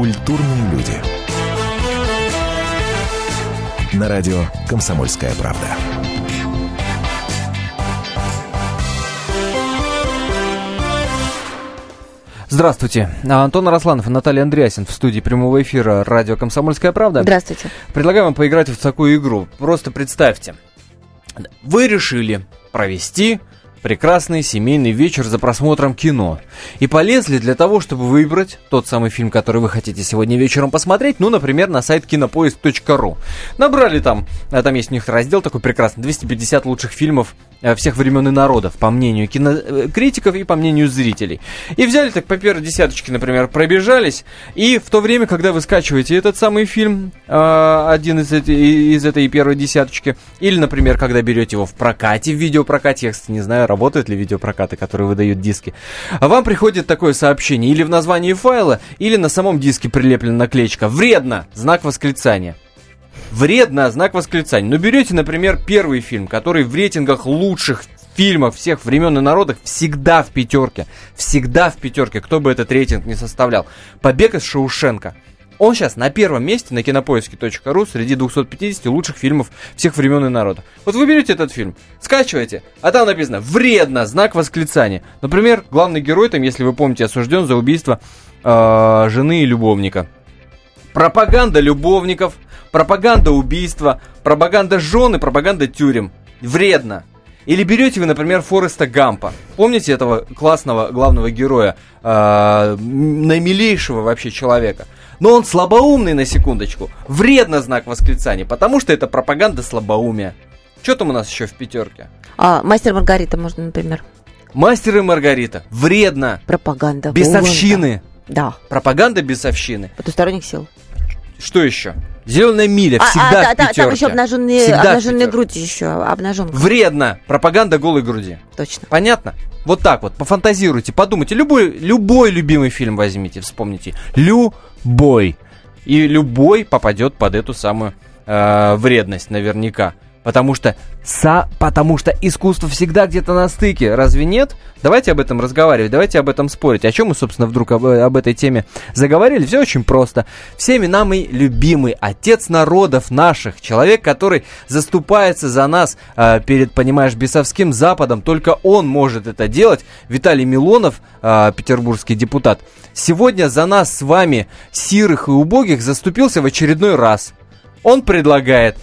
Культурные люди. На радио «Комсомольская правда». Здравствуйте. Антон Арасланов и Наталья Андреасин в студии прямого эфира радио «Комсомольская правда». Здравствуйте. Предлагаю вам поиграть в такую игру. Просто представьте. Вы решили провести прекрасный семейный вечер за просмотром кино. И полезли для того, чтобы выбрать тот самый фильм, который вы хотите сегодня вечером посмотреть, ну, например, на сайт кинопоиск.ру. Набрали там, а там есть у них раздел такой прекрасный, 250 лучших фильмов всех времен и народов, по мнению кинокритиков и по мнению зрителей. И взяли так по первой десяточке, например, пробежались, и в то время, когда вы скачиваете этот самый фильм, э, один из, из этой первой десяточки, или, например, когда берете его в прокате, в видеопрокате, я, кстати, не знаю, работают ли видеопрокаты, которые выдают диски. Вам приходит такое сообщение или в названии файла, или на самом диске прилеплена наклеечка «Вредно!» Знак восклицания. Вредно, знак восклицания. Но берете, например, первый фильм, который в рейтингах лучших фильмов всех времен и народов всегда в пятерке. Всегда в пятерке, кто бы этот рейтинг не составлял. «Побег из Шаушенка». Он сейчас на первом месте на кинопоиске.ру среди 250 лучших фильмов всех времен и народов. Вот вы берете этот фильм, скачиваете, а там написано «Вредно!» знак восклицания. Например, главный герой там, если вы помните, осужден за убийство э, жены и любовника. Пропаганда любовников, пропаганда убийства, пропаганда жены, пропаганда тюрем. Вредно. Или берете вы, например, Фореста Гампа. Помните этого классного главного героя, э, наимилейшего вообще человека? Но он слабоумный на секундочку. Вредно знак восклицания, потому что это пропаганда слабоумия. Что там у нас еще в пятерке? А, мастер Маргарита можно, например. Мастер и Маргарита. Вредно. Пропаганда. Бесовщины. Да. Пропаганда бесовщины. Потусторонних сил. Что еще? Зеленая миля а, всегда а, в да, Там еще обнаженные, всегда обнаженные груди еще, обнаженка. Вредно. Пропаганда голой груди. Точно. Понятно? Вот так вот, пофантазируйте, подумайте. Любой, любой любимый фильм возьмите, вспомните. Любой. И любой попадет под эту самую э, вредность наверняка. Потому что, са, потому что искусство всегда где-то на стыке, разве нет? Давайте об этом разговаривать, давайте об этом спорить. О чем мы, собственно, вдруг об, об этой теме заговорили? Все очень просто. Всеми нами любимый отец народов наших, человек, который заступается за нас э, перед, понимаешь, бесовским Западом, только он может это делать. Виталий Милонов, э, петербургский депутат, сегодня за нас с вами, сирых и убогих, заступился в очередной раз. Он предлагает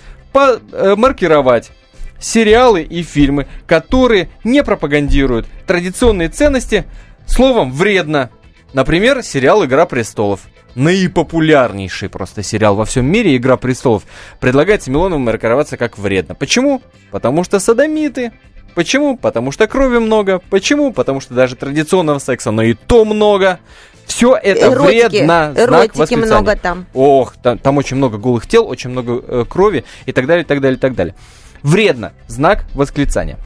маркировать сериалы и фильмы, которые не пропагандируют традиционные ценности, словом, вредно. Например, сериал «Игра престолов». Наипопулярнейший просто сериал во всем мире «Игра престолов» предлагается Милоновым маркироваться как вредно. Почему? Потому что садомиты. Почему? Потому что крови много. Почему? Потому что даже традиционного секса, но и то много. Все это эротики, вредно. Эротики много там. Ох, там, там очень много голых тел, очень много э, крови и так далее, и так далее, и так далее. Вредно. Знак восклицания.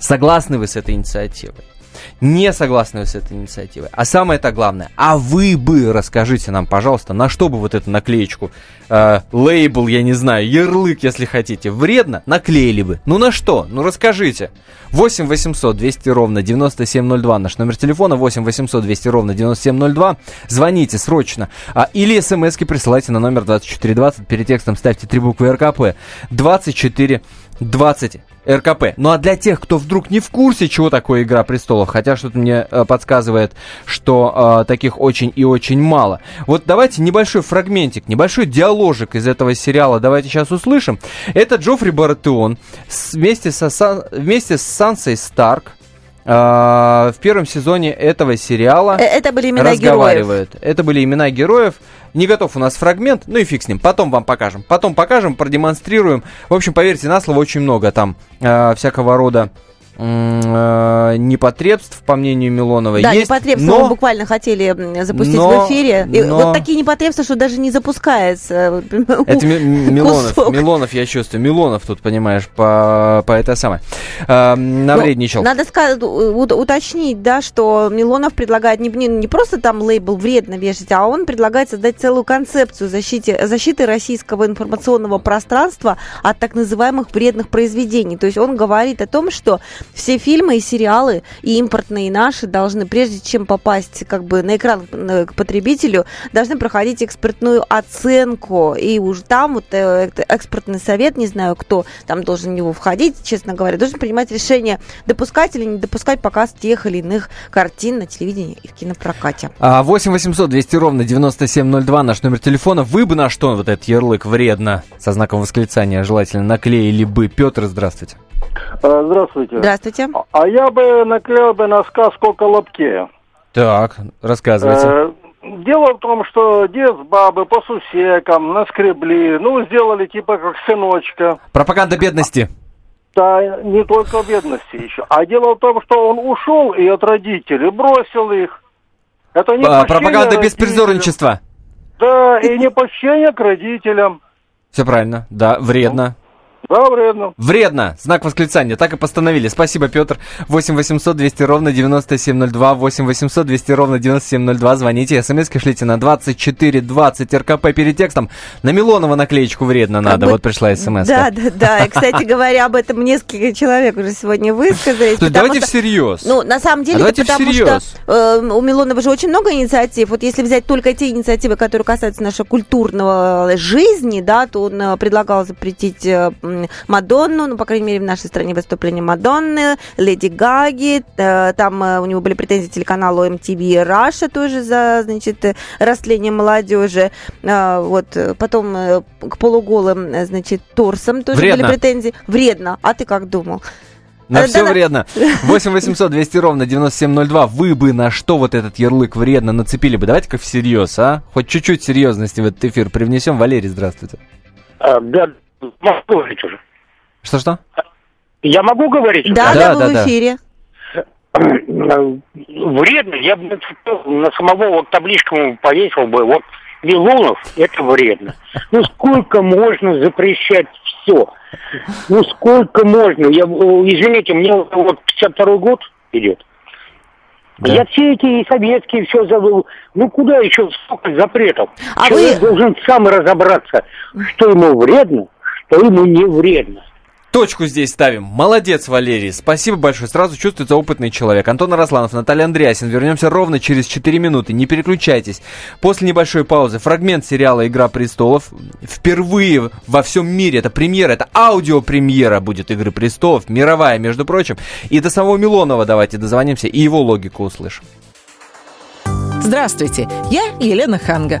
Согласны вы с этой инициативой? Не согласны с этой инициативой. А самое это главное, а вы бы расскажите нам, пожалуйста, на что бы вот эту наклеечку, э, лейбл, я не знаю, ярлык, если хотите, вредно, наклеили бы. Ну на что? Ну расскажите. 8 800 200 ровно 9702, наш номер телефона 8 800 200 ровно 9702. Звоните срочно. А, или смски присылайте на номер 2420, перед текстом ставьте три буквы РКП. 24 20 РКП. Ну а для тех, кто вдруг не в курсе, чего такое Игра престолов, хотя что-то мне э, подсказывает, что э, таких очень и очень мало. Вот давайте небольшой фрагментик, небольшой диаложик из этого сериала давайте сейчас услышим. Это Джоффри Баратеон вместе, со, вместе с Сансой Старк, в первом сезоне этого сериала э, это были имена разговаривают. Героев. Это были имена героев. Не готов у нас фрагмент, ну и фиг с ним. Потом вам покажем. Потом покажем, продемонстрируем. В общем, поверьте на слово, очень много там uh, всякого рода Э, непотребств, по мнению Милонова, да, есть. непотребства но, мы буквально хотели запустить но, в эфире. И но, вот такие непотребства, что даже не запускается. Это Милонов, Милонов, я чувствую. Милонов тут, понимаешь, по, по это самое. Э, навредничал. Ну, надо сказать, уточнить, да, что Милонов предлагает не, не, не просто там лейбл вредно вешать, а он предлагает создать целую концепцию защиты, защиты российского информационного пространства от так называемых вредных произведений. То есть он говорит о том, что все фильмы и сериалы, и импортные, и наши, должны, прежде чем попасть как бы на экран э, к потребителю, должны проходить экспертную оценку. И уже там вот э, экспертный совет, не знаю, кто там должен в него входить, честно говоря, должен принимать решение, допускать или не допускать показ тех или иных картин на телевидении и в кинопрокате. 8 800 200 ровно 9702 наш номер телефона. Вы бы на что вот этот ярлык вредно со знаком восклицания желательно наклеили бы. Петр, здравствуйте. А, Здравствуйте. Здравствуйте. А я бы наклеил бы на сказку о Колобке. Так, рассказывайте. Э, Дело в том, что дед с бабы по сусекам наскребли, ну, сделали типа как сыночка. Пропаганда бедности. Да, не только бедности еще. А дело в том, что он ушел и от родителей бросил их. Это не А, пропаганда беспризорничества. Да, и не к родителям. Все правильно. Да, вредно. Да, вредно. Вредно! Знак восклицания. Так и постановили. Спасибо, Петр. 8 800 200 ровно 9702. 8 800 200 ровно 9702. Звоните. смс шлите на 2420 РКП перед текстом. На Милонова наклеечку вредно Как надо. бы- Вот пришла смс. Да, да, да. И, кстати говоря, об этом несколько человек уже сегодня высказались. Давайте что- всерьез. Ну, на самом деле, А давайте потому всерьез. что э, у Милонова же очень много инициатив. Вот если взять только те инициативы, которые касаются нашей культурного жизни, да, то он э, предлагал запретить э, Мадонну, ну, по крайней мере, в нашей стране выступление Мадонны, Леди Гаги, э, там э, у него были претензии телеканалу MTV Раша тоже за, значит, э, растление молодежи. А, вот, э, потом э, к полуголым, э, значит, торсам тоже Вредно. были претензии. Вредно. А ты как думал? На Да, все да. вредно. 8 800 200 ровно 9702. Вы бы на что вот этот ярлык вредно нацепили бы? Давайте-ка всерьез, а? Хоть чуть-чуть серьезности в этот эфир привнесем. Валерий, здравствуйте. А, да, могу говорить уже. Что-что? Я могу говорить? уже? Да, Да, да, да. в эфире. Вредно. Я бы на самого вот табличку повесил бы. Вот Милонов – это вредно. Ну, сколько можно запрещать все? Ну, сколько можно? Я, э, извините, мне вот 52 год идет. Да. Я все эти советские все забыл. Ну, куда еще столько запретов? А Человек вы- должен сам разобраться, что ему вредно, что ему не вредно. Точку здесь ставим. Молодец, Валерий. Спасибо большое. Сразу чувствуется опытный человек. Антон Арасланов, Наталья Андреасин. Вернемся ровно через 4 минуты. Не переключайтесь. После небольшой паузы фрагмент сериала «Игра престолов». Впервые во всем мире. Это премьера, это аудиопремьера будет «Игры престолов». Мировая, между прочим. И до самого Милонова давайте дозвонимся и его логику услышим. Здравствуйте, я Елена Ханга.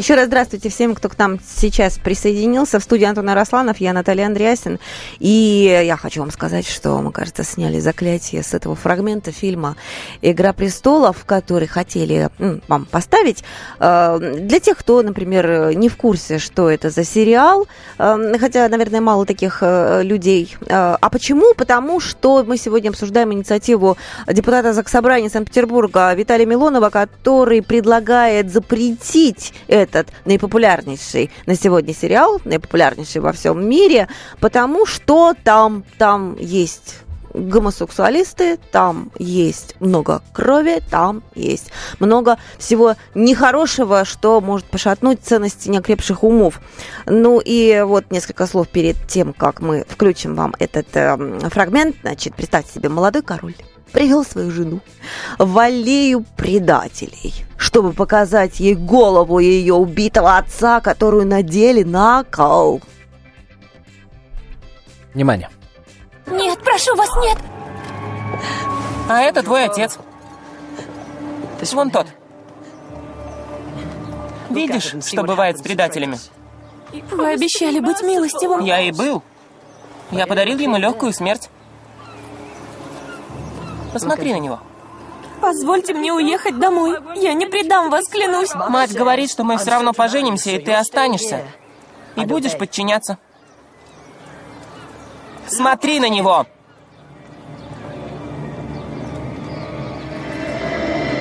Еще раз здравствуйте всем, кто к нам сейчас присоединился. В студии Антон Арасланов, я Наталья Андреасин. И я хочу вам сказать, что мы, кажется, сняли заклятие с этого фрагмента фильма «Игра престолов», который хотели вам поставить. Э, Для тех, кто, например, не в курсе, что это за сериал, э, хотя, наверное, мало таких э, людей. А почему? Потому что мы сегодня обсуждаем инициативу депутата Заксобрания Санкт-Петербурга Виталия Милонова, который предлагает запретить этот наипопулярнейший на сегодня сериал, наипопулярнейший во всем мире, потому что там, там есть гомосексуалисты, там есть много крови, там есть много всего нехорошего, что может пошатнуть ценности неокрепших умов. Ну и вот несколько слов перед тем, как мы включим вам этот эм, фрагмент. Значит, представьте себе, молодой король привел свою жену в аллею предателей, чтобы показать ей голову ее убитого отца, которую надели на кол. Внимание. Нет, прошу вас, нет! А это твой отец. Вон тот. Видишь, что бывает с предателями? Вы обещали быть милостивым. Я и был. Я подарил ему легкую смерть. Посмотри на него. Позвольте мне уехать домой. Я не предам вас, клянусь. Мать говорит, что мы все равно поженимся, и ты останешься. И будешь подчиняться. Смотри на него!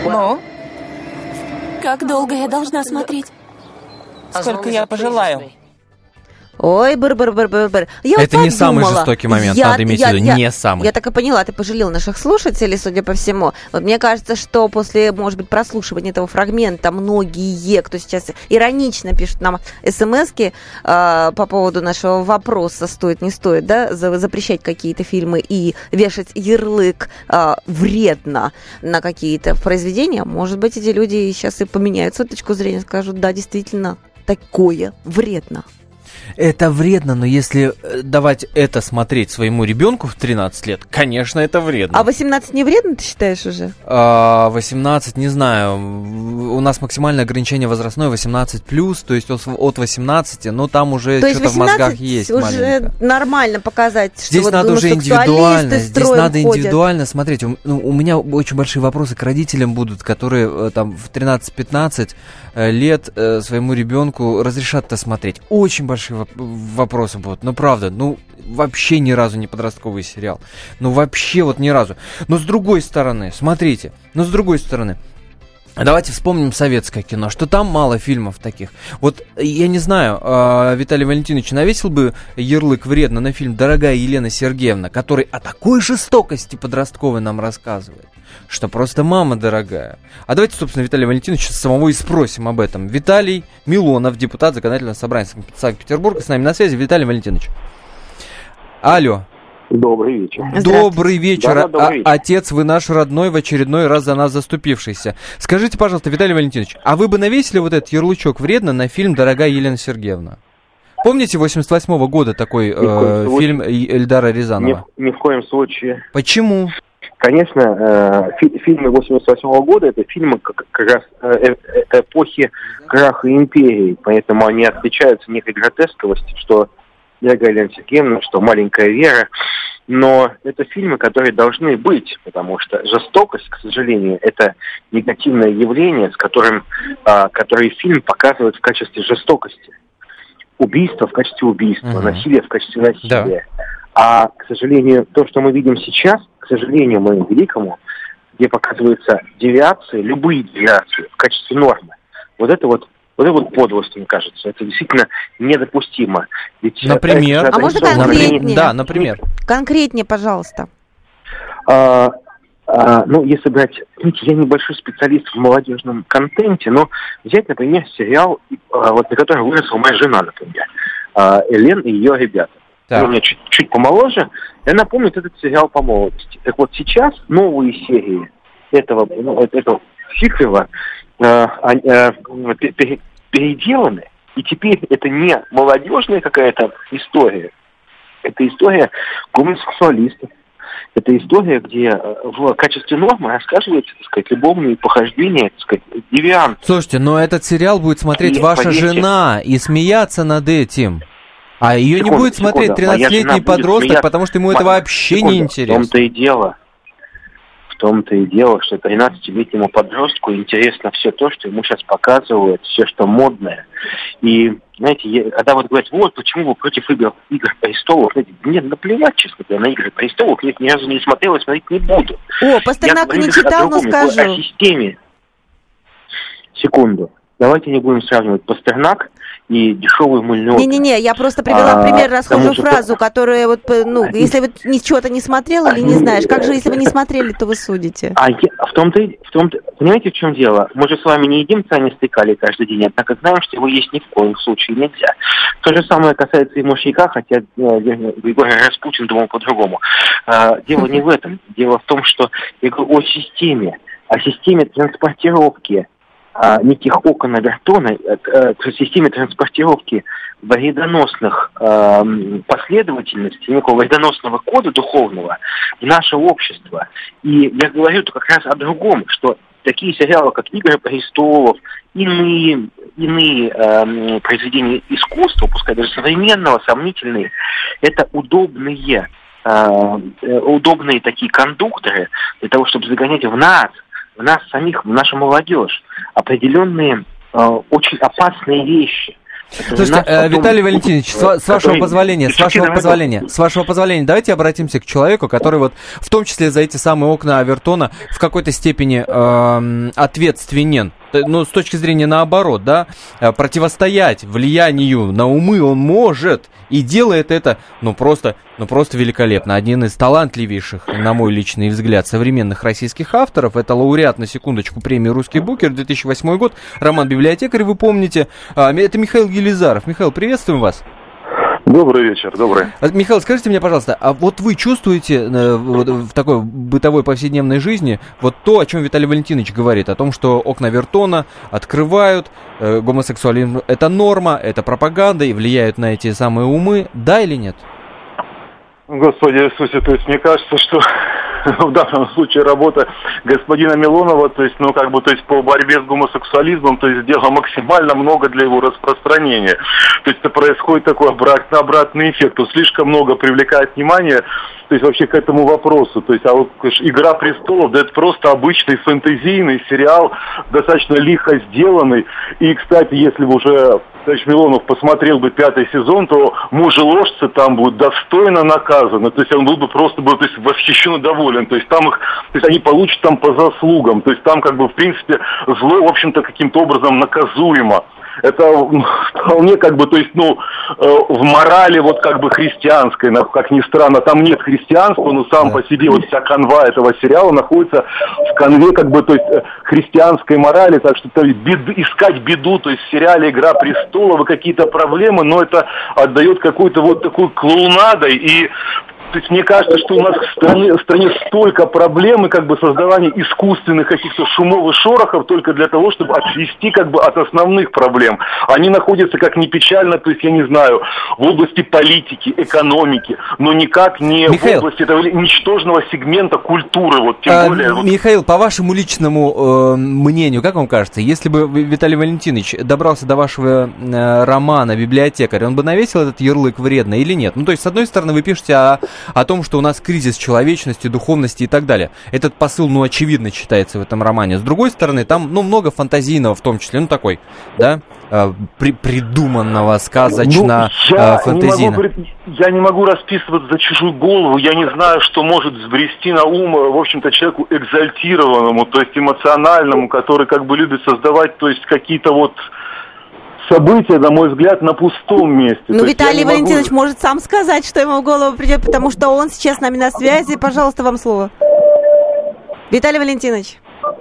Ну, Как долго я должна смотреть? сколько я пожелаю. Ой, быр быр быр быр быр Я Это вот не самый подумала. жестокий момент, Я- надо иметь в виду, я- не самый. Я так и поняла, ты пожалел наших слушателей, судя по всему. Вот мне кажется, что после, может быть, прослушивания этого фрагмента многие, кто сейчас иронично пишут нам смски э, по поводу нашего вопроса, стоит, не стоит, да, за- запрещать какие-то фильмы и вешать ярлык э, вредно на какие-то произведения, может быть, эти люди сейчас и поменяют свою точку зрения, скажут, да, действительно, такое вредно. Это вредно, но если э, давать это смотреть своему ребенку в 13 лет, конечно, это вредно. А 18 не вредно, ты считаешь уже? А, 18, не знаю, у нас максимальное ограничение возрастное 18 плюс, то есть от, от 18, но там уже что-то в 18 мозгах есть уже маленькое. нормально показать, что Здесь вот надо уже индивидуально, здесь надо ходят. индивидуально смотреть. У, ну, у меня очень большие вопросы к родителям будут, которые э, там в 13-15 э, лет своему ребенку разрешат это смотреть. Очень большие вопросы будут. Ну, правда, ну, вообще ни разу не подростковый сериал. Ну, вообще вот ни разу. Но с другой стороны, смотрите, но с другой стороны, Давайте вспомним советское кино, что там мало фильмов таких. Вот я не знаю, э, Виталий Валентинович навесил бы ярлык вредно на фильм «Дорогая Елена Сергеевна», который о такой жестокости подростковой нам рассказывает, что просто мама дорогая. А давайте, собственно, Виталия Валентиновича самого и спросим об этом. Виталий Милонов, депутат Законодательного собрания Санкт-Петербурга, с нами на связи. Виталий Валентинович. Алло. Добрый вечер. Добрый вечер, Да-да, добрый а- вечер. отец, вы наш родной, в очередной раз за нас заступившийся. Скажите, пожалуйста, Виталий Валентинович, а вы бы навесили вот этот ярлычок вредно на фильм «Дорогая Елена Сергеевна»? Помните 88 года такой Ни э, случае. фильм Эльдара Ни, Рязанова? в- ни в коем случае. Почему? Конечно, э, фи- фильмы 88 года это фильмы как, как раз э, э, эпохи краха империи, поэтому они отличаются некой гротесковостью, что дорогая Елена Сергеевна, что маленькая Вера, но это фильмы, которые должны быть, потому что жестокость, к сожалению, это негативное явление, с которым, а, который фильм показывает в качестве жестокости. Убийство в качестве убийства, Мгм. насилие в качестве насилия. А, к сожалению, то, что мы видим сейчас, к сожалению, моему великому, где показываются девиации, любые девиации в качестве нормы, вот это вот вот это вот подлость, мне кажется. Это действительно недопустимо. Ведь, э, Например? это А можно конкретнее? Да, например. Конкретнее, пожалуйста. А, а, ну, если брать, знаете, я небольшой специалист в молодежном контенте, но взять, например, сериал, а, вот на котором выросла моя жена, например, а, Элен и ее ребята. Так. Она у меня чуть, чуть помоложе, и она помнит этот сериал по молодости. Так вот сейчас новые серии этого, ну, этого сиквела э, они, э, пе- переделаны, и теперь это не молодежная какая-то история, это история гомосексуалистов. Это история, где э, в качестве нормы рассказывается, так сказать, любовные похождения, так сказать, девиант. Слушайте, но этот сериал будет смотреть И, ваша поверьте- жена и смеяться над этим. А ее не Секунду, будет смотреть секунду. Моя жена 13-летний будет подросток, смеяться. потому что ему это вообще секунду. не В интересно. том-то и дело. В том-то и дело, что 13-летнему подростку интересно все то, что ему сейчас показывают, все, что модное. И, знаете, я- когда вот говорят, вот, почему вы против игр, игр престолов, знаете, мне наплевать, честно говоря, на игры престолов, я их ни разу не смотрел и смотреть не буду. О, Пастернака не читал, но другом, скажу. О системе. Секунду. Давайте не будем сравнивать Пастернак и дешевый мыльный опер. Не-не-не, я просто привела А, пример расхожую потому что- фразу, которая вот, э, ну, если вы ничего-то не смотрел или не знаешь, как же, если вы не смотрели, то вы судите? А я, в том-то, в том-то, понимаете, в чем дело? Мы же с вами не едим цианистый калий каждый день, однако знаем, что его есть ни в коем случае нельзя. То же самое касается и мышьяка, хотя э, Григорий Распутин думал по-другому. А, дело не в этом. Дело в том, что я говорю о системе, о системе транспортировки а, неких окон Авертона, э, э, о системе транспортировки вредоносных эм, последовательностей, некого вредоносного кода духовного в наше общество. И я говорю как раз о другом, что такие сериалы, как «Игры престолов», иные, иные эм, произведения искусства, пускай даже современного, сомнительные, это удобные, э, э, удобные такие кондукторы для того, чтобы загонять в нас, в нас самих, в нашу молодежь, определенные э, очень опасные вещи. Слушайте, э, потом- Виталий Валентинович, с, с вашего который позволения, с вашего позволения, с вашего позволения, давайте обратимся к человеку, который вот в том числе за эти самые окна Авертона в какой-то степени эм, ответственен. Т- Ну, с точки зрения наоборот, да, э, противостоять влиянию на умы он может и делает это, ну, просто, ну, просто великолепно. Один из талантливейших, на мой личный взгляд, современных российских авторов, это лауреат, на секундочку, премии «Русский букер» 2008 год, Роман Библиотекарь, вы помните, А, это Михаил Елизаров. Михаил, приветствуем вас. Добрый вечер, добрый. А, Михаил, скажите мне, пожалуйста, а вот вы чувствуете э, вот в такой бытовой повседневной жизни вот то, о чем Виталий Валентинович говорит, о том, что окна Вертона открывают, э, гомосексуализм это норма, это пропаганда и влияют на эти самые умы, да или нет? Господи Иисусе, то есть мне кажется, что в данном случае работа господина Милонова, то есть, ну, как бы, то есть, по борьбе с гомосексуализмом, то есть, сделала максимально много для его распространения. То есть, это происходит такой обратный, эффект, то слишком много привлекает внимание, то есть, вообще к этому вопросу. То есть, а вот «Игра престолов», да это просто обычный фэнтезийный сериал, достаточно лихо сделанный. И, кстати, если бы уже товарищ Милонов посмотрел бы пятый сезон, то мужеложцы там будут достойно наказаны. То есть он был бы просто бы, то есть, восхищен и доволен. То есть там их, то есть они получат там по заслугам. То есть там как бы в принципе зло, в общем-то, каким-то образом наказуемо. Это вполне как бы, то есть, ну, э, в морали вот как бы христианской, как ни странно, там нет христианства, но сам по себе вот вся канва этого сериала находится в канве как бы, то есть, э, христианской морали, так что то бед- искать беду, то есть в сериале «Игра престолов» и какие-то проблемы, но это отдает какой-то вот такой клоунадой и то есть мне кажется, что у нас в стране, в стране столько проблем и как бы создавания искусственных каких-то шумов и шорохов только для того, чтобы отвести как бы от основных проблем. Они находятся, как ни печально, то есть я не знаю, в области политики, экономики, но никак не Михаил. в области этого ничтожного сегмента культуры, вот тем А, более. вот Михаил, по вашему личному э, мнению, как вам кажется, если бы Ви- Виталий Валентинович добрался до вашего э, романа «Библиотекарь», он бы навесил этот ярлык вредно или нет? Ну, то есть, с одной стороны, вы пишете о, о том, что у нас кризис человечности, духовности и так далее. Этот посыл, ну, очевидно читается в этом романе. С другой стороны, там, ну, много фантазийного в том числе, ну, такой, да, э, при- придуманного, сказочно, Ну, я, э, не могу, фантазийно. я не могу расписываться за чужую голову, я не знаю, что может взбрести на ум, в общем-то, человеку экзальтированному, то есть эмоциональному, который как бы любит создавать, то есть какие-то вот события, на мой взгляд, на пустом месте. Ну, Виталий могу- Валентинович может сам сказать, что ему в голову придет, потому что он сейчас с нами на связи. Пожалуйста, вам слово. Виталий Валентинович.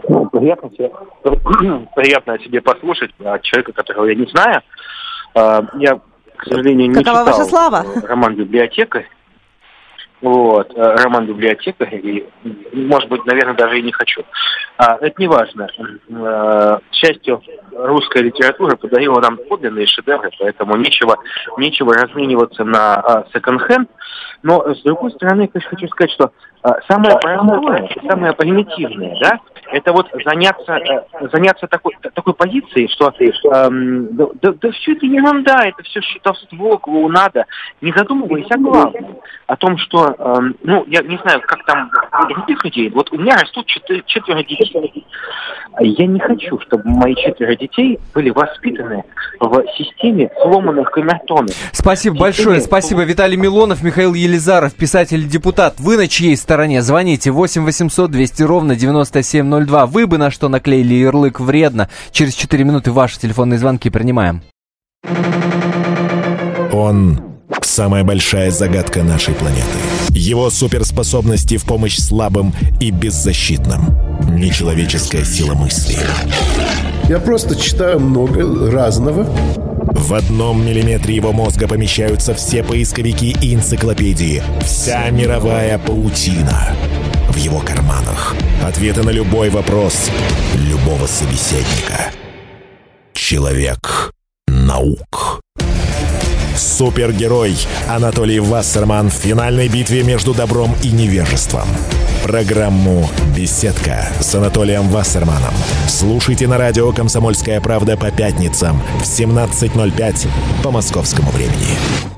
Ну, приятно, себе, приятно себе послушать от человека, которого я не знаю. А, Я, к сожалению, не Какова читал ваша слава? э, роман «Библиотекарь». Вот, э, роман «Библиотекарь», и, может быть, наверное, даже и не хочу. А, это не важно. Э, К счастью, русская литература подарила нам подлинные шедевры, поэтому нечего, нечего размениваться на а, секонд-хенд. Но, с другой стороны, я хочу сказать, что а, самое простое, самое примитивное, да, это вот заняться, э, заняться такой, такой позицией, что эм, да, да, да все это ерунда, это все щитовство, клоунада, не задумываясь о главном, о том, что, эм, ну, я не знаю, как там у других людей, вот у меня растут четы- четверо детей. Я не хочу, чтобы мои четверо детей были воспитаны в системе сломанных камертонов. Спасибо большое, спасибо. Виталий Милонов, Михаил Елизаров, писатель и депутат. Вы на чьей стороне? Звоните 8 800 200 ровно 9702. Вы бы на что наклеили ярлык вредно? Через 4 минуты ваши телефонные звонки принимаем. Он – самая большая загадка нашей планеты. Его суперспособности в помощь слабым и беззащитным. Нечеловеческая сила мысли. Я просто читаю много разного. В одном миллиметре его мозга помещаются все поисковики и энциклопедии. Вся мировая паутина. В его карманах. Ответы на любой вопрос любого собеседника. Человек наук. Супергерой Анатолий Вассерман в финальной битве между добром и невежеством. Программу «Беседка» с Анатолием Вассерманом. Слушайте на радио «Комсомольская правда» по пятницам в 17.05 по московскому времени.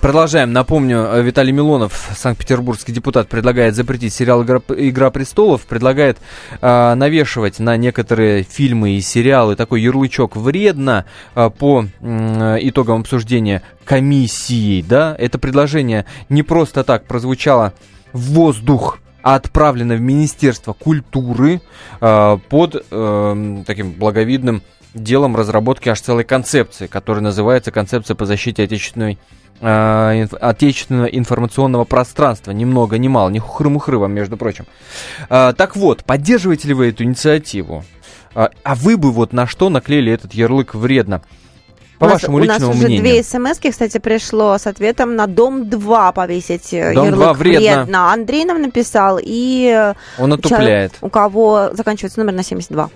Продолжаем. Напомню, э, Виталий Милонов, санкт-петербургский депутат, предлагает запретить сериал «Игра, «Игра престолов», предлагает э, навешивать на некоторые фильмы и сериалы такой ярлычок «вредно» э, по э, итогам обсуждения комиссией. Да? Это предложение не просто так прозвучало в воздух а отправлено в Министерство культуры э, под э, таким благовидным делом разработки аж целой концепции, которая называется «Концепция по защите отечественной э, отечественного информационного пространства. Ни много, ни мало. Не хухры-мухры вам, между прочим. Э, так вот, поддерживаете ли вы эту инициативу? Э, а вы бы вот на что наклеили этот ярлык вредно? По у вашему нас, личному У нас уже мнению. две смс кстати, пришло с ответом на дом 2 повесить э, Дом 2 ярлык вредно. Андрей нам написал, и э, Он отупляет. человек, у кого заканчивается номер на 72.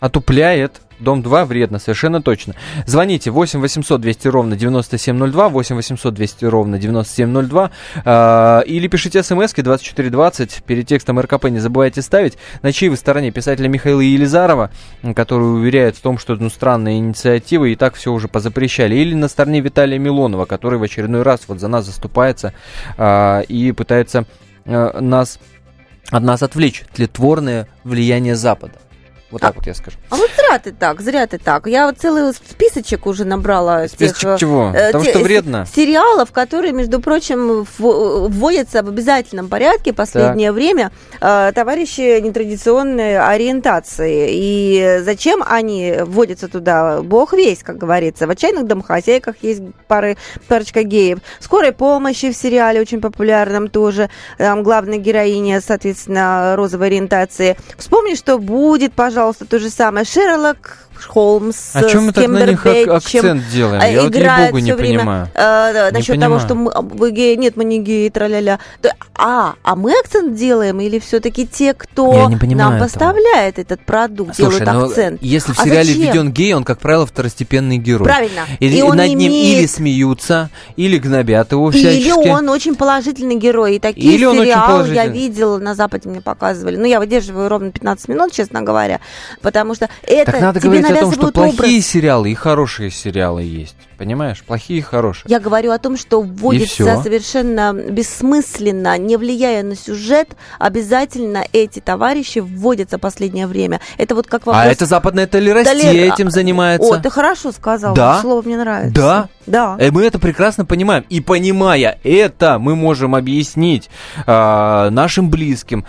Отупляет. Дом 2 вредно, совершенно точно. Звоните 8 800 200 ровно 9702, 8 800 200 ровно 9702, э, или пишите смс 2420, перед текстом РКП не забывайте ставить. На чьей вы стороне? Писателя Михаила Елизарова, который уверяет в том, что ну, странные инициативы и так все уже позапрещали, или на стороне Виталия Милонова, который в очередной раз вот за нас заступается э, и пытается э, нас, от нас отвлечь тлетворное влияние Запада. Вот так вот я скажу. А вот зря ты так, зря ты так. Я вот целый списочек уже набрала. Списочек тех, э, чего? э, Потому те- что вредно. Сериалов, которые, между прочим, в- вводятся в обязательном порядке последнее время э, товарищи нетрадиционной ориентации. И зачем они вводятся туда? Бог весь, как говорится. В «Отчаянных домохозяйках» есть пары, парочка геев. «Скорой помощи» в сериале очень популярном тоже. Там главная героиня, соответственно, розовой ориентации. Вспомни, что будет, пожалуйста, то же самое. Шерлок Холмс О чем мы так на них акцент делаем? А, Я вот играет ей-богу не всё время, понимаю. э, да, Не насчет того, понимаю. что мы, а, вы геи, нет, мы не геи, тра-ля-ля. А, а мы акцент делаем или все-таки те, кто не нам этого. поставляет этот продукт, Слушай, делают ну, акцент? если в А сериале зачем? введен гей, он, как правило, второстепенный герой. Правильно. Или И он над ним имеет- или смеются, или гнобят его Или всячески. он очень положительный герой. И такие Или сериалы я видела, на Западе мне показывали. Ну, я выдерживаю ровно 15 минут, честно говоря. Потому что это Так надо тебе говорить о том, что плохие образ. сериалы и хорошие сериалы есть. Понимаешь? Плохие и хорошие. Я говорю о том, что вводится совершенно бессмысленно, не влияя на сюжет, обязательно эти товарищи вводятся в последнее время. Это вот как вопрос... А это западная толерастия Толер- этим занимается. О, ты хорошо сказал, Да. слово мне нравится. Да. Да. Э, Мы это прекрасно понимаем. И понимая это, мы можем объяснить а, нашим близким,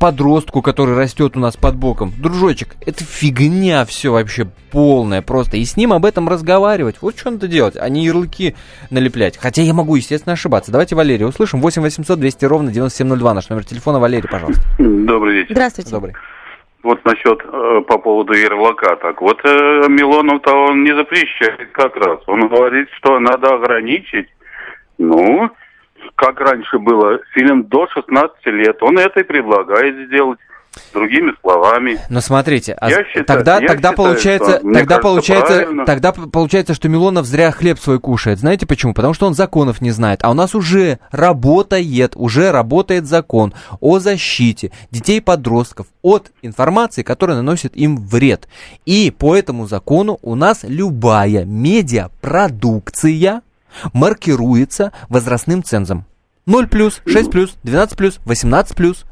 подростку, который растет у нас под боком. Дружочек, это фигня все вообще полная просто. И с ним об этом разговаривать. Вот что надо делать, а не ярлыки налеплять. Хотя я могу, естественно, ошибаться. Давайте Валерия услышим. 8 800 200 ровно 9702. Наш номер телефона. Валерий, пожалуйста. Добрый вечер. Здравствуйте. Добрый. Вот насчет э, по поводу ярлыка. Так вот, э, Милонов-то он не запрещает как раз. Он говорит, что надо ограничить. Ну, как раньше было, фильм до 16 лет. Он это и предлагает сделать. Другими словами. Но смотрите, а считаю- тогда, тогда считаю, получается, тогда получается, правильно. тогда получается, что Милонов зря хлеб свой кушает. Знаете почему? Потому что он законов не знает. А у нас уже работает, уже работает закон о защите детей и подростков от информации, которая наносит им вред. И по этому закону у нас любая медиапродукция маркируется возрастным цензом. 0 плюс, 6 плюс, 12 плюс, 18 плюс.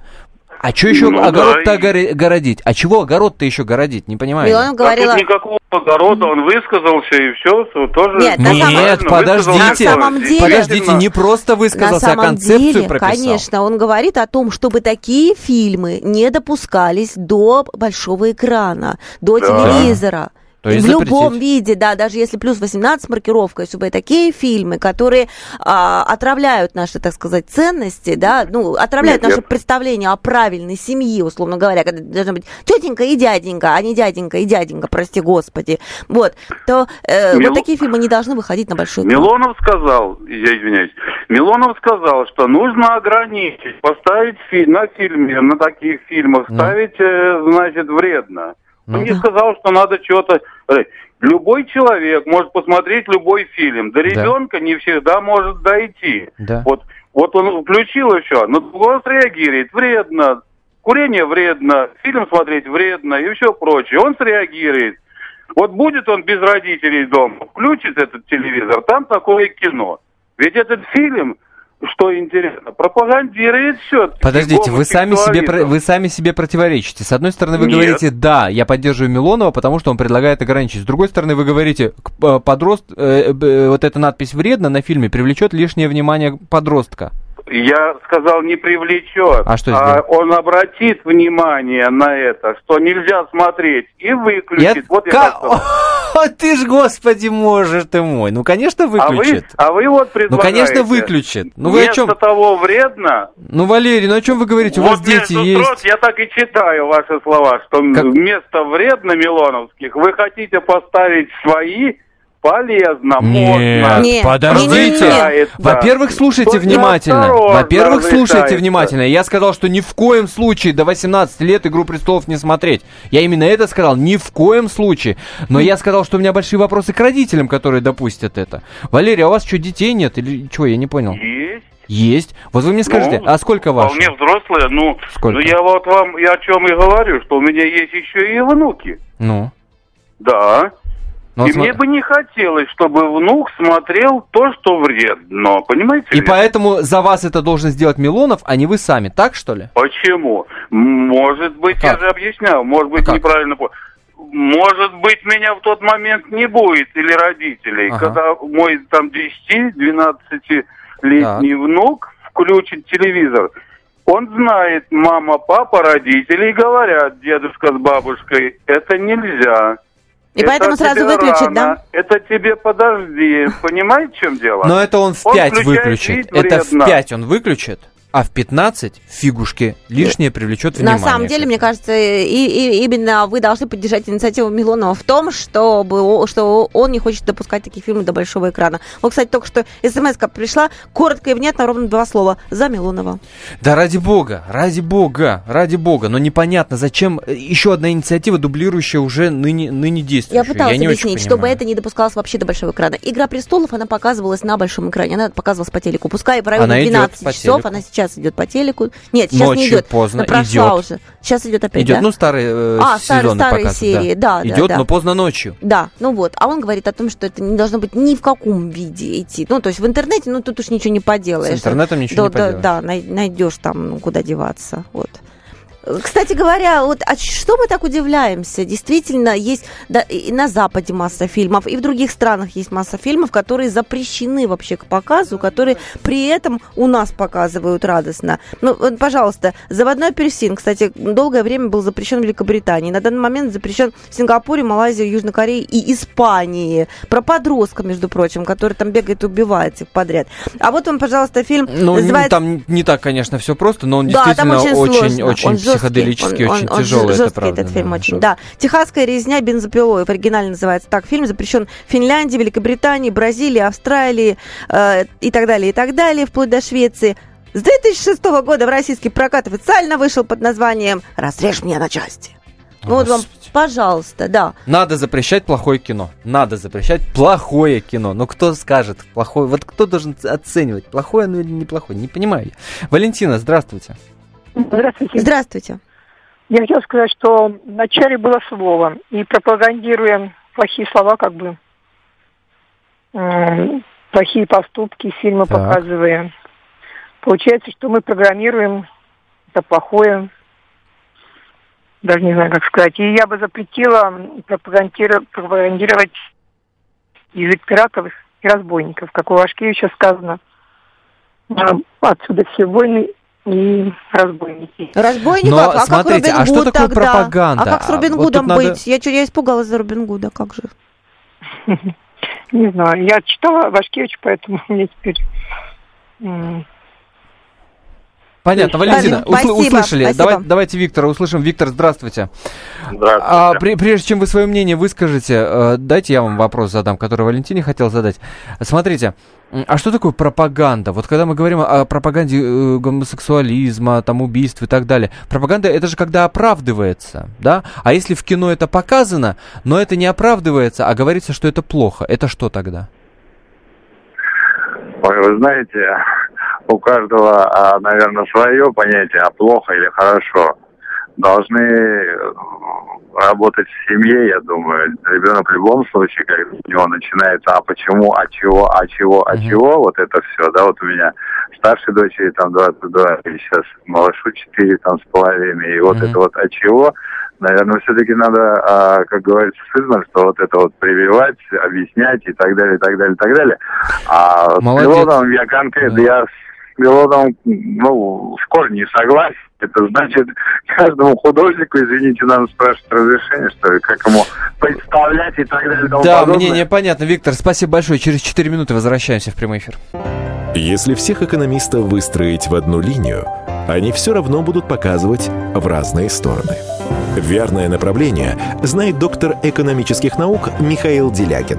А что еще Ну да, огород-то и- огоре- городить? А чего огород-то еще городить? Не понимаю. Милонов А говорила... тут никакого огорода, он высказался и все, тоже... Нет, на самом- Нет, подождите. На самом деле- подождите, не просто На высказался, а самом концепцию деле, прописал. конечно, он говорит о том, чтобы такие фильмы не допускались до большого экрана, до Да. телевизора. То есть в любом запретить. виде, да, даже если плюс 18 маркировкой, чтобы такие фильмы, которые а, отравляют наши, так сказать, ценности, да, ну, отравляют Нет, наше нет. представление о правильной семье, условно говоря, когда должна быть тетенька и дяденька, а не дяденька и дяденька, прости господи, вот, то э, Мил- вот такие фильмы не должны выходить на большой экран. Милонов сказал, я извиняюсь, Милонов сказал, что нужно ограничить, поставить фи- на фильме, на таких фильмах, Ну. ставить, э, значит, вредно. Ну. Он не сказал, что надо что-то... э, Любой человек может посмотреть любой фильм. До ребенка не всегда может дойти. Да. Вот, вот он включил еще, но голос реагирует, вредно. Курение вредно, фильм смотреть вредно и все прочее. Он среагирует. Вот будет он без родителей дома, включит этот телевизор, там такое кино. Ведь этот фильм, что интересно, пропагандирует все. Подождите, вы сами, себе, вы сами себе противоречите. С одной стороны, вы Нет. говорите, да, я поддерживаю Милонова, потому что он предлагает ограничить. С другой стороны, вы говорите, э, подрост, э, б- вот эта надпись вредно на фильме привлечет лишнее внимание подростка. Я сказал, не привлечет. А что сделать? он обратит внимание на это, что нельзя смотреть, и выключит. Я- Вот я сказал. О, ты ж, господи, можешь ты мой. Ну, конечно, А вы, выключит. а вы вот Ну, предлагаете. конечно, выключит. Ну, вы о чем? того вредно. Ну, Валерий, ну о чем вы говорите? У вот вас дети есть. строк я так и читаю ваши слова, что Как- вместо вредно Милоновских вы хотите поставить свои полезно, Нет, можно. Нет, подождите. не-не-не. Во-первых, слушайте Будьте внимательно. Во-первых, слушайте внимательно. Я сказал, что ни в коем случае до 18 лет «Игру престолов» не смотреть. Я именно это сказал, ни в коем случае. Но я сказал, что у меня большие вопросы к родителям, которые допустят это. Валерий, а у вас что, детей нет? Или что, я не понял. Есть. Есть. Вот вы мне скажите, Ну, а сколько ваших? Вполне взрослые. Ну, Сколько? ну, я вот вам я о чем и говорю, что у меня есть еще и внуки. Ну. Да. Ну, и вот мне бы не хотелось, чтобы внук смотрел то, что вредно. Понимаете? И ли? поэтому за вас это должен сделать Милонов, а не вы сами, так что ли? Почему? Может быть, А я как? же объяснял, может быть, А неправильно понял. Может быть, меня в тот момент не будет, или родителей, Ага. когда мой там 10-12-летний внук включит телевизор. Он знает, мама, папа, родители говорят, дедушка с бабушкой, это нельзя. И Это поэтому сразу выключить, рано, да? Это тебе подожди. Понимаете, в чем дело? Но это он в Он 5 включает выключит. Это в вредно. 5 он выключит, а в 15 фигушки лишнее привлечет На внимание. самом деле, мне кажется, и, и именно вы должны поддержать инициативу Милонова в том, чтобы, что он не хочет допускать такие фильмы до большого экрана. Вот, кстати, только что смс пришла, коротко и внятно, ровно два слова. За Милонова. Да ради бога, ради бога, ради бога. Но непонятно, зачем э, еще одна инициатива, дублирующая уже ныне, ныне Я действующую. пыталась не очень объяснить, чтобы это не допускалось вообще до большого экрана. Игра престолов, она показывалась на большом экране, она показывалась по телеку. Пускай в районе Она идет 12 по часов, телеку. она сейчас идет по телеку. Нет, сейчас не Ночью идет. поздно Она прошла идет. уже. Сейчас идет опять, Идет, да? ну, старые, э, А, старые- сезоны старые показывают, серии, да, да, Идет, да. но поздно ночью. Да, ну вот, а он говорит о том, что это не должно быть ни в каком виде идти. Ну, то есть в интернете, ну, тут уж ничего не поделаешь. С интернетом ничего да, не да, поделаешь. Да, най- найдешь там, ну, куда деваться, вот. Кстати говоря, вот а что мы так удивляемся? Действительно, есть да, и на Западе масса фильмов, и в других странах есть масса фильмов, которые запрещены вообще к показу, которые при этом у нас показывают радостно. Ну, вот, пожалуйста, «Заводной апельсин», кстати, долгое время был запрещен в Великобритании. На данный момент запрещен в Сингапуре, Малайзии, Южной Корее и Испании. Про подростка, между прочим, который там бегает и убивает всех подряд. А вот вам, пожалуйста, фильм Ну, называется... там не так, конечно, все просто, но он Да, действительно очень очень, очень Он жесткий. психоделический, Он- очень он- он тяжелый, это жесткий правда. этот фильм да, очень, да. «Техасская резня бензопилой» в оригинале называется так. Фильм запрещен в Финляндии, Великобритании, Бразилии, Австралии э, и так далее, и так далее, вплоть до Швеции. С 2006 года в российский прокат официально вышел под названием «Разрежь меня на части». Ну вот вам, пожалуйста, да. Надо запрещать плохое кино. Надо запрещать плохое кино. Но кто скажет плохое? Вот кто должен оценивать, плохое оно или неплохое? Не понимаю. я. Валентина, здравствуйте. Здравствуйте. Здравствуйте. Я хотела сказать, что в начале было слово, и пропагандируя плохие слова, как бы плохие поступки, фильмы Так. показывая, получается, что мы программируем это плохое, даже не знаю, как сказать. И я бы запретила пропагандировать, пропагандировать язык пиратов и разбойников, как у Вашкевича сказано. Отсюда все войны и разбойники. Разбойников, Но а смотрите, как а Робин что Гуд такое тогда? пропаганда? А как с А Робин вот Гудом надо- быть? Я, чё- я испугалась за Робин Гуда, как же? Не знаю, я читала Вашкевич, поэтому мне теперь... Понятно, Валентина, Спасибо, усл- услышали. спасибо. Давай- давайте Виктора услышим. Виктор, здравствуйте. Здравствуйте. А, при- прежде чем вы свое мнение выскажете, э, дайте я вам вопрос задам, который Валентине хотел задать. Смотрите, а что такое пропаганда? Вот когда мы говорим о пропаганде э, гомосексуализма, там убийств и так далее, пропаганда это же когда оправдывается, да? А если в кино это показано, но это не оправдывается, а говорится, что это плохо, это что тогда? Ой, вы знаете, у каждого, а, наверное, свое понятие, а плохо или хорошо. Должны э, работать в семье, я думаю. Ребенок в любом случае, как у него начинается, а почему, а чего, а чего, а чего, вот это все, да, вот у меня старшей дочери там 22, и сейчас малышу 4 там с половиной, и вот это вот а чего, наверное, все-таки надо, а, как говорится, сызнуть, что вот это вот прививать, объяснять и так далее, и так далее, и так далее. А Молодец. с пилотом я конкретно, я с пилотом, ну, в корне не согласен. Это значит, каждому художнику, извините, надо спрашивать разрешение, что ли, как ему представлять и так далее. Да, подобное. мнение понятно. Виктор, спасибо большое. Через 4 минуты возвращаемся в прямой эфир. Если всех экономистов выстроить в одну линию, они все равно будут показывать в разные стороны. Верное направление знает доктор экономических наук Михаил Делякин.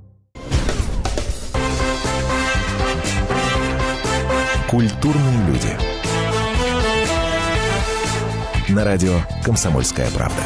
Культурные люди. На радио «Комсомольская правда».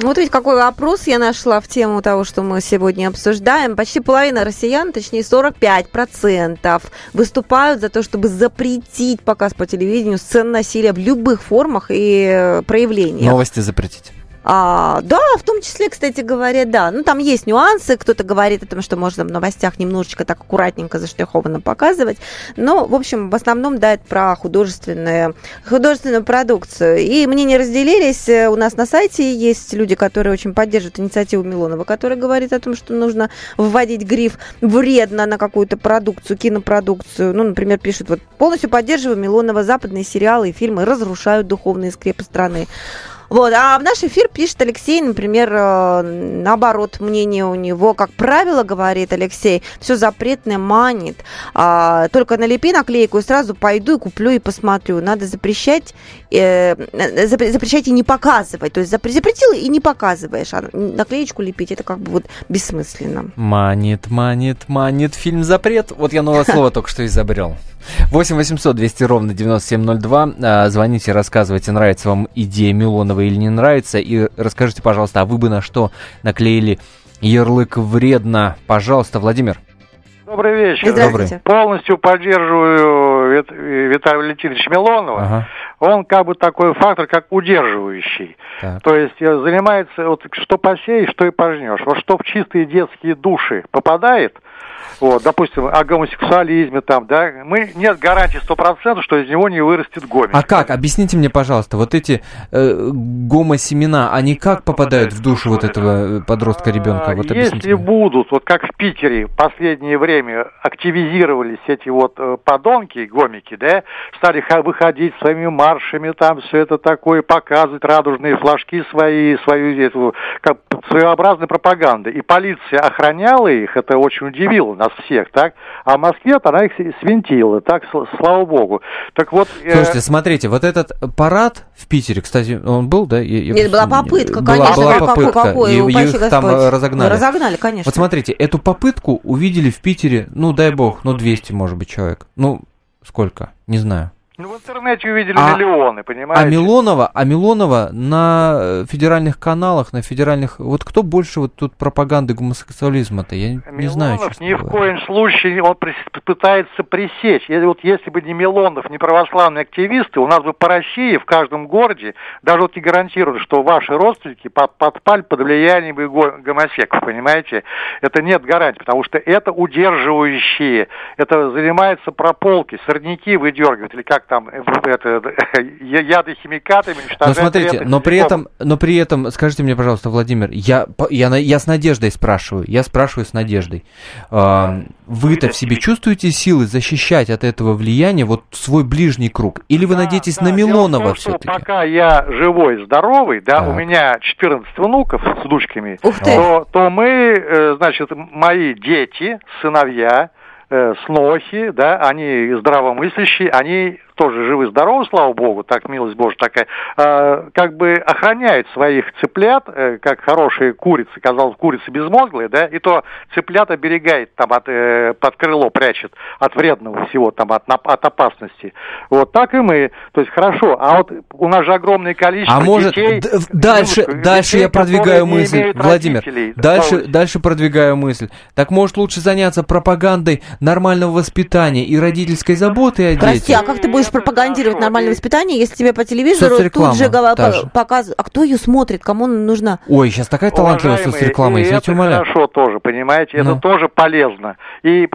Вот ведь какой вопрос я нашла в тему того, что мы сегодня обсуждаем. Почти половина россиян, точнее 45%, выступают за то, чтобы запретить показ по телевидению сцен насилия в любых формах и проявлениях. Новости запретить. А, да, в том числе, кстати говоря, да. Ну, там есть нюансы. Кто-то говорит о том, что можно в новостях немножечко так аккуратненько заштрихованно показывать. Но, в общем, в основном, да, это про художественную, художественную продукцию. И мнения разделились. У нас на сайте есть люди, которые очень поддерживают инициативу Милонова, который говорит о том, что нужно вводить гриф вредно на какую-то продукцию, кинопродукцию. Ну, например, пишут, вот полностью поддерживаю Милонова, западные сериалы и фильмы разрушают духовные скрепы страны. Вот, а в наш эфир пишет Алексей, например, э, наоборот, мнение у него, как правило, говорит Алексей, все запретное манит. А, только налепи наклейку и сразу пойду и куплю и посмотрю. Надо запрещать, э, запре- запрещать и не показывать. То есть запре- запретил и не показываешь. А наклеечку лепить, это как бы вот бессмысленно. Манит, манит, манит. Фильм «Запрет». Вот я новое слово только что изобрел. 8 800 200 ровно 9702. А, Звоните, рассказывайте, нравится вам идея Милонова или не нравится. И расскажите, пожалуйста, а вы бы на что наклеили ярлык «вредно»? Пожалуйста, Владимир. Добрый вечер. Здравствуйте. Полностью поддерживаю Вит- Виталия Валентиновича Милонова. Ага. Он как бы такой фактор, как удерживающий. Так. То есть э, занимается, вот что посеешь, что и пожнешь. Вот что в чистые детские души попадает, вот, допустим, о гомосексуализме там, да, мы нет гарантии сто процентов, что из него не вырастет гомик. А как? Объясните мне, пожалуйста, вот эти э, гомосемена, они как попадают в душу вот этого подростка ребенка? Вот объясните Если мне. будут, вот как в Питере в последнее время активизировались эти вот э, подонки, гомики, да, стали выходить своими маршами, там все это такое, показывать радужные флажки свои, свою эту, как своеобразной пропаганды. И полиция охраняла их, это очень удивило нас всех, так? А в Москве она их свинтила, так, сл- слава богу. Так вот... э, Слушайте, смотрите, вот этот парад в Питере, кстати, он был, да? Я- я Нет, была просто- попытка, была, конечно. Была попытка, какой, и упаси их там Господь. э, разогнали. Разогнали, конечно. Вот смотрите, эту попытку увидели в Питере, ну, дай бог, ну, 200, может быть, человек. Ну, сколько? Не знаю. Ну, в интернете увидели А- миллионы, понимаете? А Милонова, а Милонова на э, федеральных каналах, на федеральных... Вот кто больше вот тут пропаганды гомосексуализма-то? Я не знаю, Милонов честно ни в говоря. коем случае он пытается пресечь. Если, вот если бы не Милонов, не православные активисты, у нас бы по России в каждом городе даже вот не гарантируют, что ваши родственники под- подпали под влиянием и го- гомосеков, понимаете? Это нет гарантии, потому что это удерживающие, это занимается прополки, сорняки выдергивают, или как там, э, это, я- яды химикатами Но смотрите, но при этом, но при этом, скажите мне, пожалуйста, Владимир, я, я, на- я с надеждой спрашиваю, я спрашиваю с надеждой. А, Вы-то в себе чувствуете силы защищать от этого влияния вот свой ближний круг? Или вы надеетесь на Милонова все-таки? пока я живой, здоровый, да, Так. у меня 14 внуков с дочками, то, то мы, э, значит, мои дети, сыновья, э, снохи, да, они здравомыслящие, они тоже живы-здоровы, слава богу, так милость Божья такая, э, как бы охраняют своих цыплят, э, как хорошие курицы, казалось, курицы безмозглые, да, и то цыплят оберегает там от, э, под крыло прячет от вредного всего, там, от, нап- от опасности. Вот так и мы. То есть хорошо, а вот у нас же огромное количество А может, детей, дальше, детей, дальше я продвигаю мысль, Владимир, родителей. дальше, дальше продвигаю мысль. Так может лучше заняться пропагандой нормального воспитания и родительской заботы о Прости, детях? а как ты будешь пропагандировать нормальное воспитание, если тебе по телевизору Соцреклама тут же показывают? А кто ее смотрит? Кому она нужна? Ой, сейчас такая талантливая соцреклама, и это умоляю. хорошо тоже, понимаете, Ну. это тоже полезно. И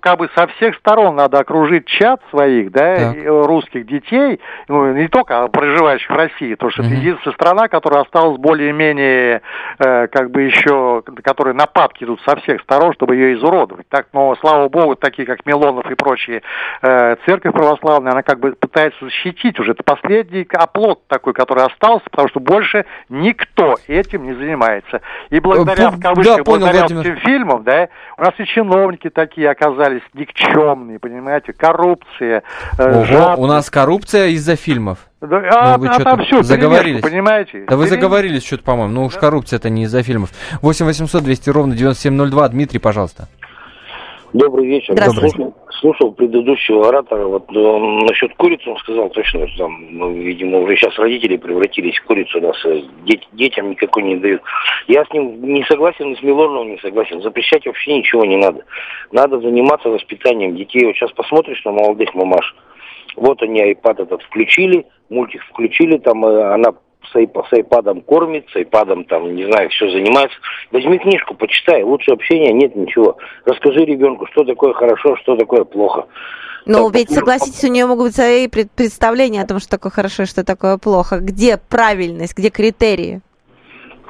как бы со всех сторон надо окружить чат своих, да, Так. э, русских детей, ну, не только проживающих в России, потому что это Мгм. единственная страна, которая осталась более-менее, э, как бы еще, которые нападки идут со всех сторон, чтобы ее изуродовать. Так, но, слава богу, такие как Милонов и прочие, э, церковь православная, она как бы пытается защитить уже. Это последний оплот такой, который остался, потому что больше никто этим не занимается. И благодаря, Э, в кавычках, да, понял, благодаря Владимир. этим фильмам, да, у нас и чиновники такие оказались никчемные, понимаете, коррупция, э, Ого, у нас коррупция из-за фильмов. Да, Ну, а, вы а там все заговорились. понимаете? Да вы Пере- заговорились что-то, по-моему. Ну уж коррупция это не из-за фильмов. 8 800 200 ровно 9702. Дмитрий, пожалуйста. Добрый вечер. Здравствуйте. Слушал, слушал предыдущего оратора. Вот э, насчет курицы он сказал точно, что там, ну, видимо, уже сейчас родители превратились в курицу, нас э, дет- детям никакой не дают. Я с ним не согласен, и с Милоновым не согласен. Запрещать вообще ничего не надо. Надо заниматься воспитанием детей. Вот сейчас посмотришь на молодых мамаш. Вот они iPad этот включили, мультик включили, там э, она с, айп- с айпадом кормит, с айпадом там, не знаю, все занимается. Возьми книжку, почитай, лучше общения нет ничего. Расскажи ребенку, что такое хорошо, что такое плохо. Но ведь, согласитесь, у нее могут быть свои пред- представления о том, что такое хорошо и что такое плохо. Где правильность, где критерии?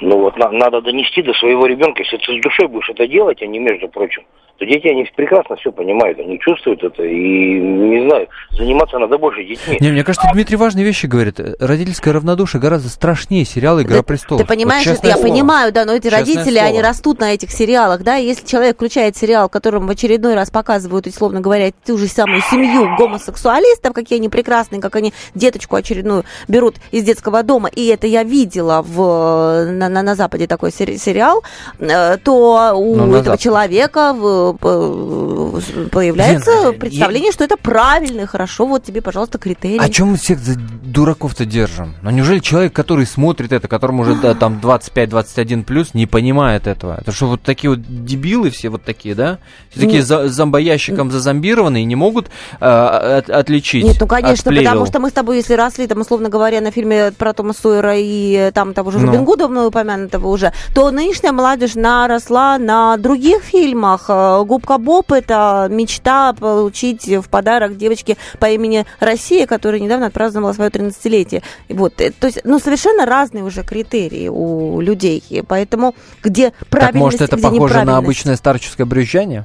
Ну вот на- надо донести до своего ребенка, если ты с душой будешь это делать, а не между прочим, то дети, они прекрасно все понимают, они чувствуют это, и, не знаю, заниматься надо больше детьми. Не, мне кажется, Дмитрий важные вещи говорит. Родительское равнодушие гораздо страшнее сериала «Игра престолов». Ты понимаешь, Вот это я слово. понимаю, да, но эти Честное родители, слово. они растут на этих сериалах, да, и если человек включает сериал, в котором в очередной раз показывают, условно говоря, ту же самую семью гомосексуалистов, какие они прекрасные, как они деточку очередную берут из детского дома, и это я видела в, на, на, на Западе такой сери- сериал, э, то у Ну, этого Западе. человека в- появляется Лен, я- представление, что это правильно и хорошо, вот тебе, пожалуйста, критерий. А чем мы всех за дураков-то держим? Ну неужели человек, который смотрит это, которому уже да, там 25-21 плюс, не понимает этого? Это что вот такие вот дебилы все вот такие, да? Все такие Нет. за, зомбоящиком зазомбированные и не могут э, от- отличить Нет, ну от конечно, плевел. потому что мы с тобой, если росли, там, условно говоря, на фильме про Тома Сойера и э, там того же Ну. Робин Гуда, мной упомянутого уже, то нынешняя молодежь наросла на других фильмах. Губка Боб это мечта получить в подарок девочке по имени Россия, которая недавно отпраздновала свое 13-летие. И Вот, э, то есть, ну, совершенно разные уже критерии у людей. Поэтому где правильность, Так может это где похоже на обычное старческое брюзжание?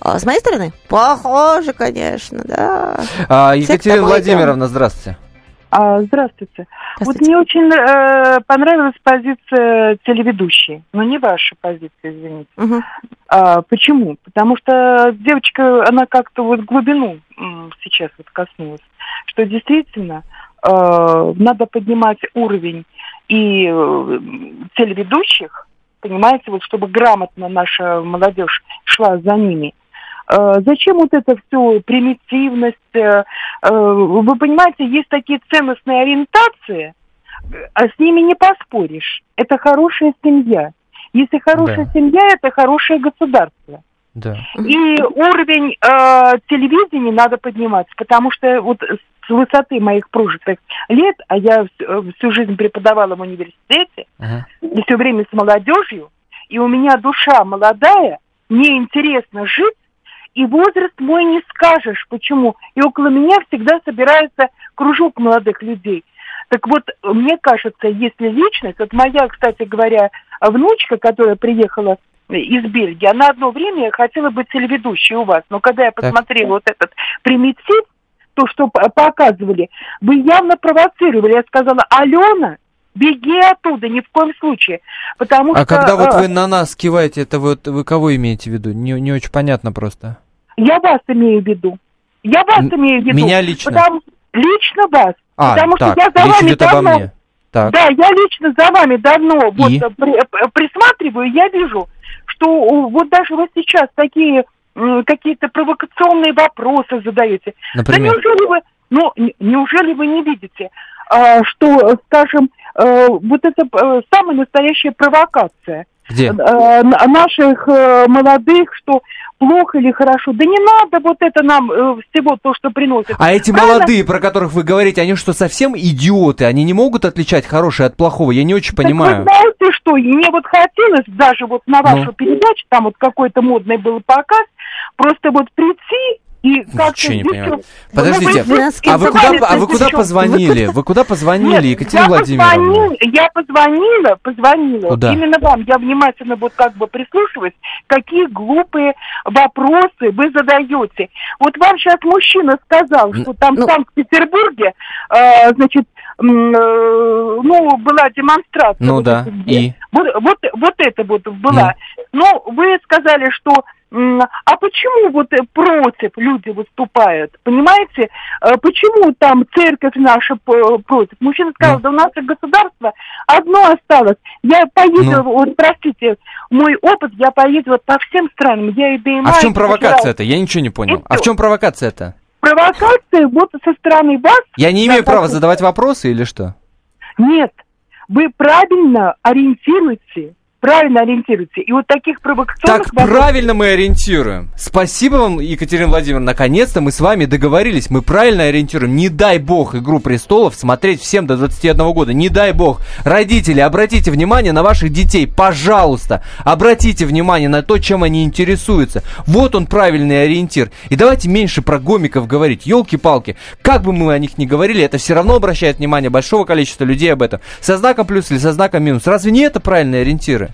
А, с моей стороны? Похоже, конечно, да. А, Екатерина. Владимировна, здравствуйте. А, здравствуйте. Вот мне очень э, понравилась позиция телеведущей, но не ваша позиция, извините. А, почему? Потому что девочка, она как-то вот глубину сейчас вот коснулась, что действительно э, надо поднимать уровень и э, телеведущих, понимаете, вот чтобы грамотно наша молодежь шла за ними. Э, Зачем вот это все примитивность? э, э, Вы понимаете, есть такие ценностные ориентации, а с ними не поспоришь. Это хорошая семья. Если хорошая Да. семья, это хорошее государство. Да. И уровень э, телевидения надо поднимать, потому что вот с высоты моих прожитых лет, а я вс- всю жизнь преподавала в университете, и все время с молодежью, и у меня душа молодая, мне интересно жить, и возраст мой не скажешь, почему. И около меня всегда собирается кружок молодых людей. Так вот, мне кажется, если личность, вот моя, кстати говоря, внучка, которая приехала из Бельгии, она одно время хотела быть телеведущей у вас, но когда я посмотрела вот этот примитив, то, что показывали, вы явно провоцировали. Я сказала, Алена, беги оттуда, ни в коем случае. Потому А что... когда вот э, вы на нас киваете, это вот вы кого имеете в виду? Не, не очень понятно просто. Я вас имею в виду. Я вас имею в виду. Меня лично? Потому, лично вас. А, потому так, что я за вами давно... мне. Так. Да, я лично за вами давно вот, И? э, при- э, присматриваю, я вижу, что э, вот даже вот сейчас такие какие-то провокационные вопросы задаете. Например? Да неужели вы, ну, н- неужели вы не видите, а, что, э, скажем, э, вот это э, самая настоящая провокация Где? э, наших э, молодых, что плохо или хорошо. Да не надо вот это нам э, всего то, что приносит. А эти Правильно? молодые, про которых вы говорите, они что, совсем идиоты? Они не могут отличать хорошее от плохого? Я не очень Так понимаю. вы знаете что, мне вот хотелось даже вот на вашу Ну. передачу, там вот какой-то модный был показ, просто вот прийти и как-то... Ничего не понимаю. Подождите, Ну, вы- а вы куда, а вы куда позвонили? Вы куда позвонили, Нет, Екатерина я Владимировна? позвонила, я позвонила, позвонила. Куда? Именно вам. Я внимательно вот как бы прислушиваюсь, какие глупые вопросы вы задаете. Вот вам сейчас мужчина сказал, что там Ну. в Санкт-Петербурге, э, значит, э, ну, была демонстрация. Ну вот да, и? Вот, вот, вот это вот была. Ну, вы сказали, что а почему вот э, против люди выступают? Понимаете, Э, почему там церковь наша п- против? Мужчина сказал, да у нас и государство одно осталось. Я поездила, Ну. вот простите, мой опыт, я поездила по всем странам. Я и А в чем провокация-то? Я ничего не понял. А в чем провокация-то? Провокация вот со стороны вас. Я не имею права задавать вопросы или что? Нет, вы правильно ориентируете, правильно ориентируете. И вот таких провокационных... Так вопросов- правильно мы ориентируем. Спасибо вам, Екатерина Владимировна. Наконец-то мы с вами договорились. Мы правильно ориентируем. Не дай бог «Игру престолов» смотреть всем до 21 года. Не дай бог. Родители, обратите внимание на ваших детей. Пожалуйста, обратите внимание на то, чем они интересуются. Вот он правильный ориентир. И давайте меньше про гомиков говорить. Елки-палки. Как бы мы о них ни говорили, это все равно обращает внимание большого количества людей об этом. Со знаком плюс или со знаком минус. Разве не это правильные ориентиры?